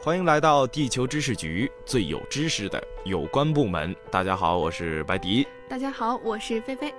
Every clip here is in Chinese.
欢迎来到地球知识局，最有知识的有关部门。大家好，我是白迪。大家好，我是菲菲。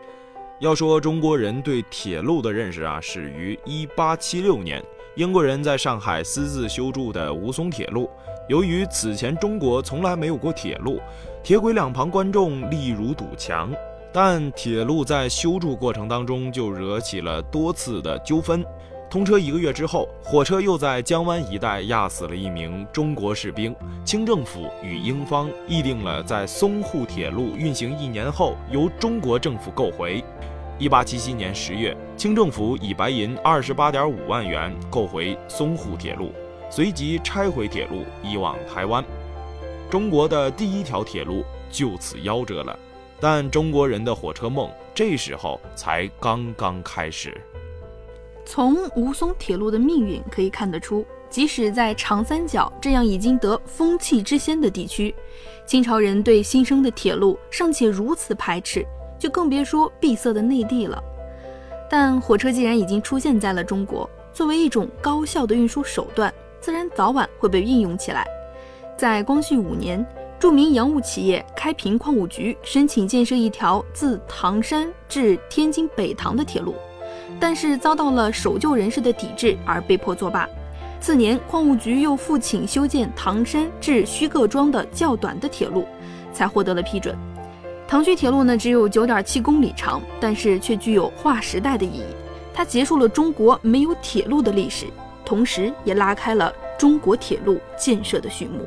要说中国人对铁路的认识啊，始于1876年，英国人在上海私自修筑的吴淞铁路。由于此前中国从来没有过铁路，铁轨两旁观众立如堵墙。但铁路在修筑过程当中就惹起了多次的纠纷。通车一个月之后，火车又在江湾一带压死了一名中国士兵。清政府与英方议定了，在淞沪铁路运行一年后，由中国政府购回。一八七七年十月，清政府以白银二十八点五万元购回淞沪铁路，随即拆毁铁路，移往台湾。中国的第一条铁路就此夭折了。但中国人的火车梦，这时候才刚刚开始。从吴淞铁路的命运可以看得出，即使在长三角这样已经得风气之先的地区，清朝人对新生的铁路尚且如此排斥，就更别说闭塞的内地了。但火车既然已经出现在了中国，作为一种高效的运输手段，自然早晚会被运用起来。在光绪五年，著名洋务企业开平矿务局申请建设一条自唐山至天津北塘的铁路。但是遭到了守旧人士的抵制，而被迫作罢。次年，矿务局又复请修建唐山至徐各庄的较短的铁路，才获得了批准。唐胥铁路呢，只有九点七公里长，但是却具有划时代的意义。它结束了中国没有铁路的历史，同时也拉开了中国铁路建设的序幕。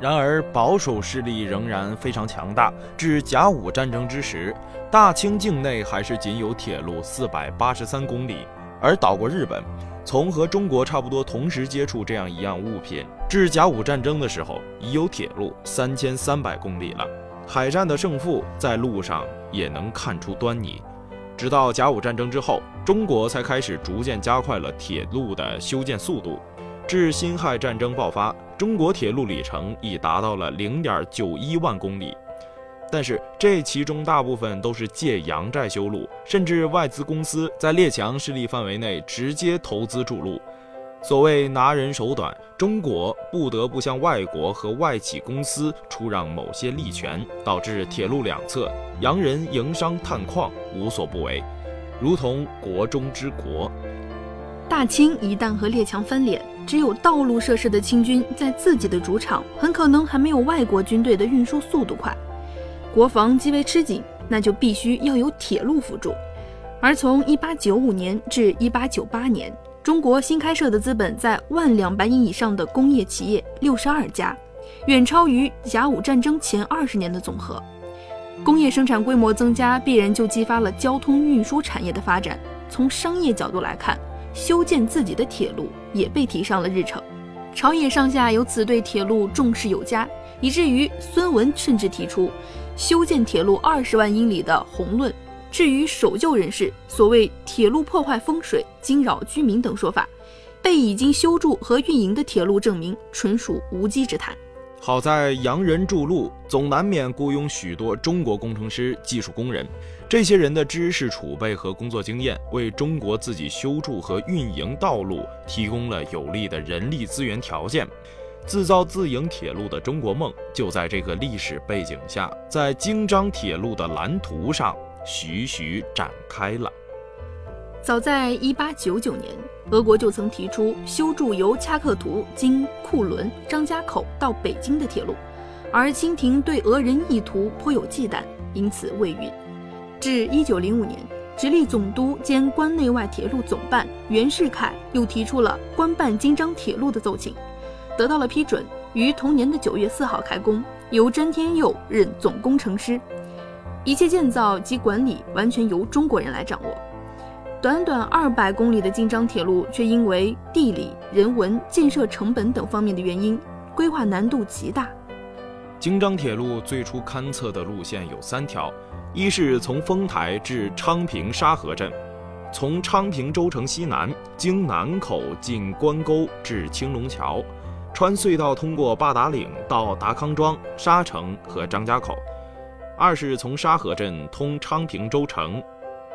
然而，保守势力仍然非常强大。至甲午战争之时，大清境内还是仅有铁路四百八十三公里。而岛国日本，从和中国差不多同时接触这样一样物品，至甲午战争的时候，已有铁路三千三百公里了。海战的胜负在路上也能看出端倪。直到甲午战争之后，中国才开始逐渐加快了铁路的修建速度。至辛亥战争爆发，中国铁路里程已达到了零点九一万公里，但是这其中大部分都是借洋债修路，甚至外资公司在列强势力范围内直接投资筑路。所谓拿人手短，中国不得不向外国和外企公司出让某些利权，导致铁路两侧洋人营商探矿无所不为，如同国中之国。大清一旦和列强翻脸，只有道路设施的清军在自己的主场，很可能还没有外国军队的运输速度快，国防极为吃紧，那就必须要有铁路辅助。而从1895年至1898年，中国新开设的资本在万两白银以上的工业企业六十二家，远超于甲午战争前二十年的总和。工业生产规模增加，必然就激发了交通运输产业的发展。从商业角度来看，修建自己的铁路也被提上了日程，朝野上下由此对铁路重视有加，以至于孙文甚至提出修建铁路二十万英里的宏论。至于守旧人士所谓铁路破坏风水、惊扰居民等说法，被已经修筑和运营的铁路证明，纯属无稽之谈。好在洋人筑路，总难免雇佣许多中国工程师、技术工人。这些人的知识储备和工作经验，为中国自己修筑和运营道路提供了有利的人力资源条件。自造自营铁路的中国梦，就在这个历史背景下，在京张铁路的蓝图上徐徐展开了。早在1899年，俄国就曾提出修筑由恰克图经库伦、张家口到北京的铁路，而清廷对俄人意图颇有忌惮，因此未允。至1905年，直隶总督兼关内外铁路总办袁世凯又提出了官办京张铁路的奏请，得到了批准，于同年的9月4号开工，由詹天佑任总工程师，一切建造及管理完全由中国人来掌握。短短二百公里的京张铁路，却因为地理、人文、建设成本等方面的原因，规划难度极大。京张铁路最初勘测的路线有三条：一是从丰台至昌平沙河镇，从昌平州城西南经南口进关沟至青龙桥，穿隧道通过八达岭到达康庄、沙城和张家口；二是从沙河镇通昌平州城，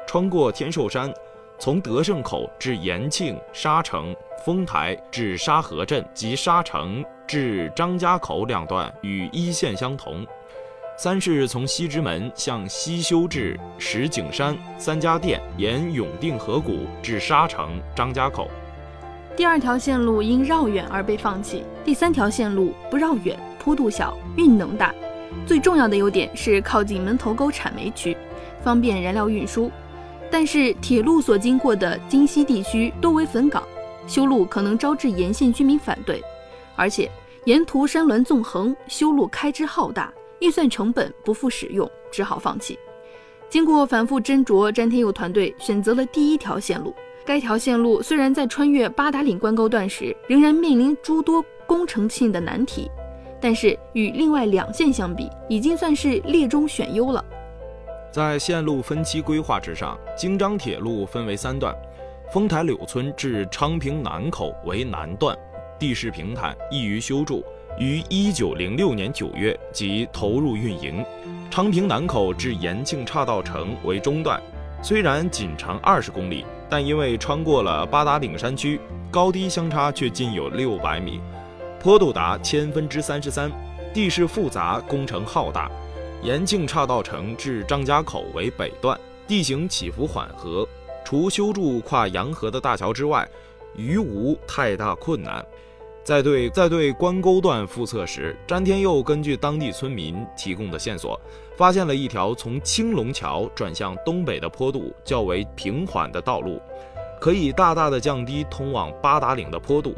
穿过天寿山。从德胜口至延庆、沙城、丰台至沙河镇及沙城至张家口两段与一线相同。三是从西直门向西修至石景山三家店，沿永定河谷至沙城张家口。第二条线路因绕远而被放弃。第三条线路不绕远，坡度小，运能大。最重要的优点是靠近门头沟产煤区，方便燃料运输。但是铁路所经过的京西地区多为坟岗，修路可能招致沿线居民反对，而且沿途山峦纵横，修路开支浩大。预算成本不复使用，只好放弃。经过反复斟酌，詹天佑团队选择了第一条线路。该条线路虽然在穿越八达岭关沟段时仍然面临诸多工程性的难题，但是与另外两线相比，已经算是列中选优了。在线路分期规划之上，京张铁路分为三段：丰台柳村至昌平南口为南段，地势平坦，易于修筑。于一九零六年九月即投入运营，昌平南口至延庆岔道城为中段，虽然仅长二十公里，但因为穿过了八达岭山区，高低相差却近有六百米，坡度达千分之三十三，地势复杂，工程浩大。延庆岔道城至张家口为北段，地形起伏缓和，除修筑跨洋河的大桥之外，余无太大困难。在对在对关沟段复测时，詹天佑根据当地村民提供的线索，发现了一条从青龙桥转向东北的坡度较为平缓的道路，可以大大的降低通往八达岭的坡度。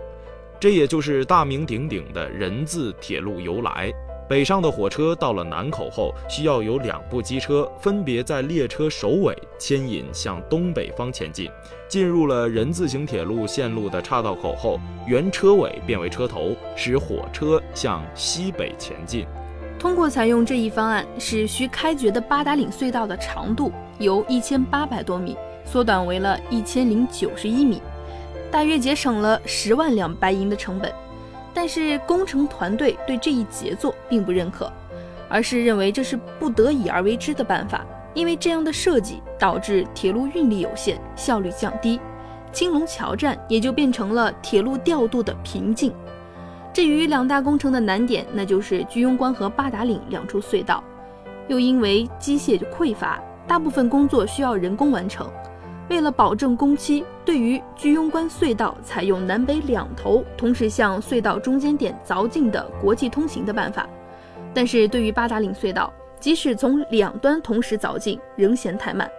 这也就是大名鼎鼎的人字铁路由来。北上的火车到了南口后，需要有两部机车分别在列车首尾牵引向东北方前进。进入了人字形铁路线路的岔道口后，原车尾变为车头，使火车向西北前进。通过采用这一方案，使需开掘的八达岭隧道的长度由一千八百多米缩短为了一千零九十一米，大约节省了十万两白银的成本。但是工程团队对这一杰作并不认可，而是认为这是不得已而为之的办法，因为这样的设计导致铁路运力有限，效率降低，青龙桥站也就变成了铁路调度的瓶颈。至于两大工程的难点，那就是居庸关和八达岭两处隧道，又因为机械匮乏，大部分工作需要人工完成。为了保证工期，对于居庸关隧道采用南北两头同时向隧道中间点凿进的国际通行的办法，但是对于八达岭隧道，即使从两端同时凿进，仍嫌太慢。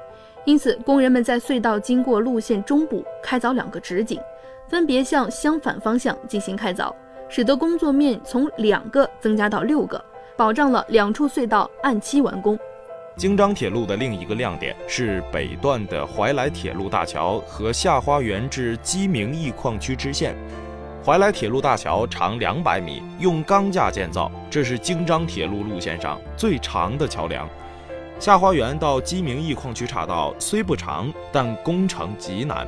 因此，工人们在隧道经过路线中部开凿两个直井，分别向相反方向进行开凿，使得工作面从两个增加到六个，保障了两处隧道按期完工。京张铁路的另一个亮点是北段的怀来铁路大桥和下花园至鸡鸣驿矿区支线。怀来铁路大桥长两百米，用钢架建造，这是京张铁路路线上最长的桥梁。下花园到鸡鸣驿矿区岔道虽不长，但工程极难。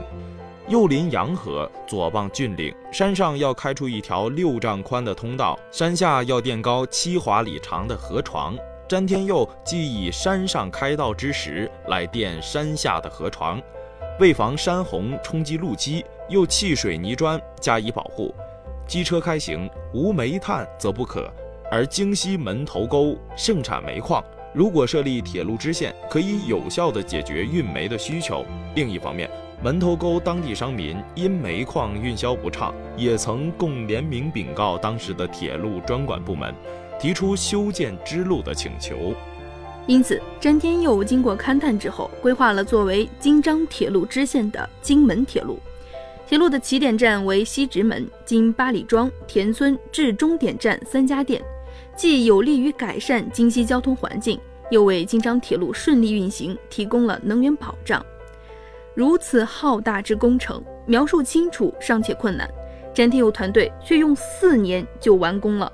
右临洋河，左傍峻岭，山上要开出一条六丈宽的通道，山下要垫高七华里长的河床。詹天佑既以山上开道之石来垫山下的河床，为防山洪冲击路基，又砌水泥砖加以保护。机车开行无煤炭则不可，而京西门头沟盛产煤矿，如果设立铁路支线，可以有效地解决运煤的需求。另一方面，门头沟当地商民因煤矿运销不畅，也曾共联名禀告当时的铁路专管部门。提出修建支路的请求，因此詹天佑经过勘探之后，规划了作为京张铁路支线的京门铁路。铁路的起点站为西直门，经八里庄、田村至终点站三家店，既有利于改善京西交通环境，又为京张铁路顺利运行提供了能源保障。如此浩大之工程，描述清楚尚且困难，詹天佑团队却用四年就完工了。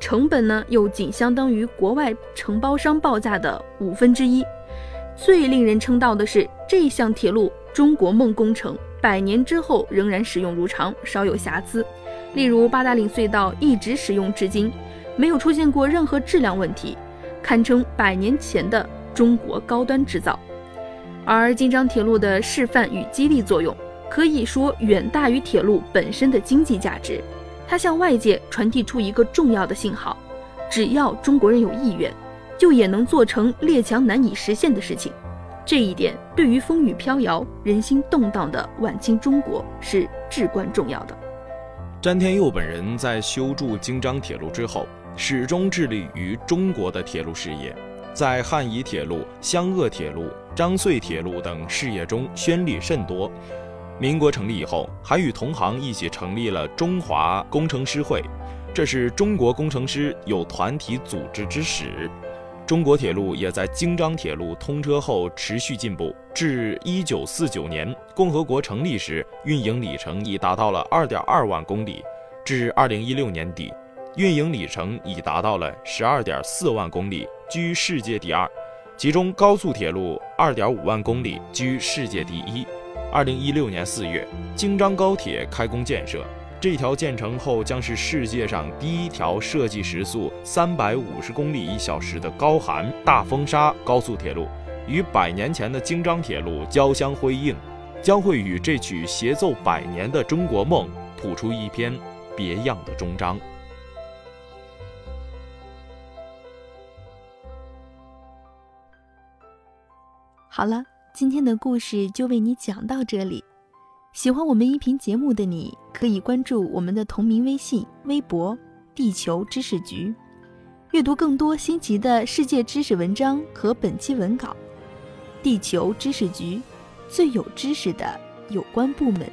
成本呢，又仅相当于国外承包商报价的五分之一。最令人称道的是，这项铁路“中国梦”工程，百年之后仍然使用如常，少有瑕疵。例如八达岭隧道一直使用至今，没有出现过任何质量问题，堪称百年前的中国高端制造。而京张铁路的示范与激励作用，可以说远大于铁路本身的经济价值。它向外界传递出一个重要的信号：只要中国人有意愿，就也能做成列强难以实现的事情。这一点对于风雨飘摇、人心动荡的晚清中国是至关重要的。詹天佑本人在修筑京张铁路之后，始终致力于中国的铁路事业，在汉宜铁路、湘鄂铁路、张穗铁路等事业中宣力甚多。民国成立以后，还与同行一起成立了中华工程师会，这是中国工程师有团体组织之始。中国铁路也在京张铁路通车后持续进步，至一九四九年共和国成立时，运营里程已达到了二点二万公里；至二零一六年底，运营里程已达到了十二点四万公里，居世界第二。其中高速铁路二点五万公里，居世界第一。二零一六年四月，京张高铁开工建设。这条建成后将是世界上第一条设计时速三百五十公里一小时的高寒大风沙高速铁路，与百年前的京张铁路交相辉映，将会与这曲协奏百年的中国梦谱出一篇别样的终章。好了。今天的故事就为你讲到这里。喜欢我们音频节目的你，可以关注我们的同名微信、微博“地球知识局”，阅读更多新奇的世界知识文章和本期文稿。地球知识局，最有知识的有关部门。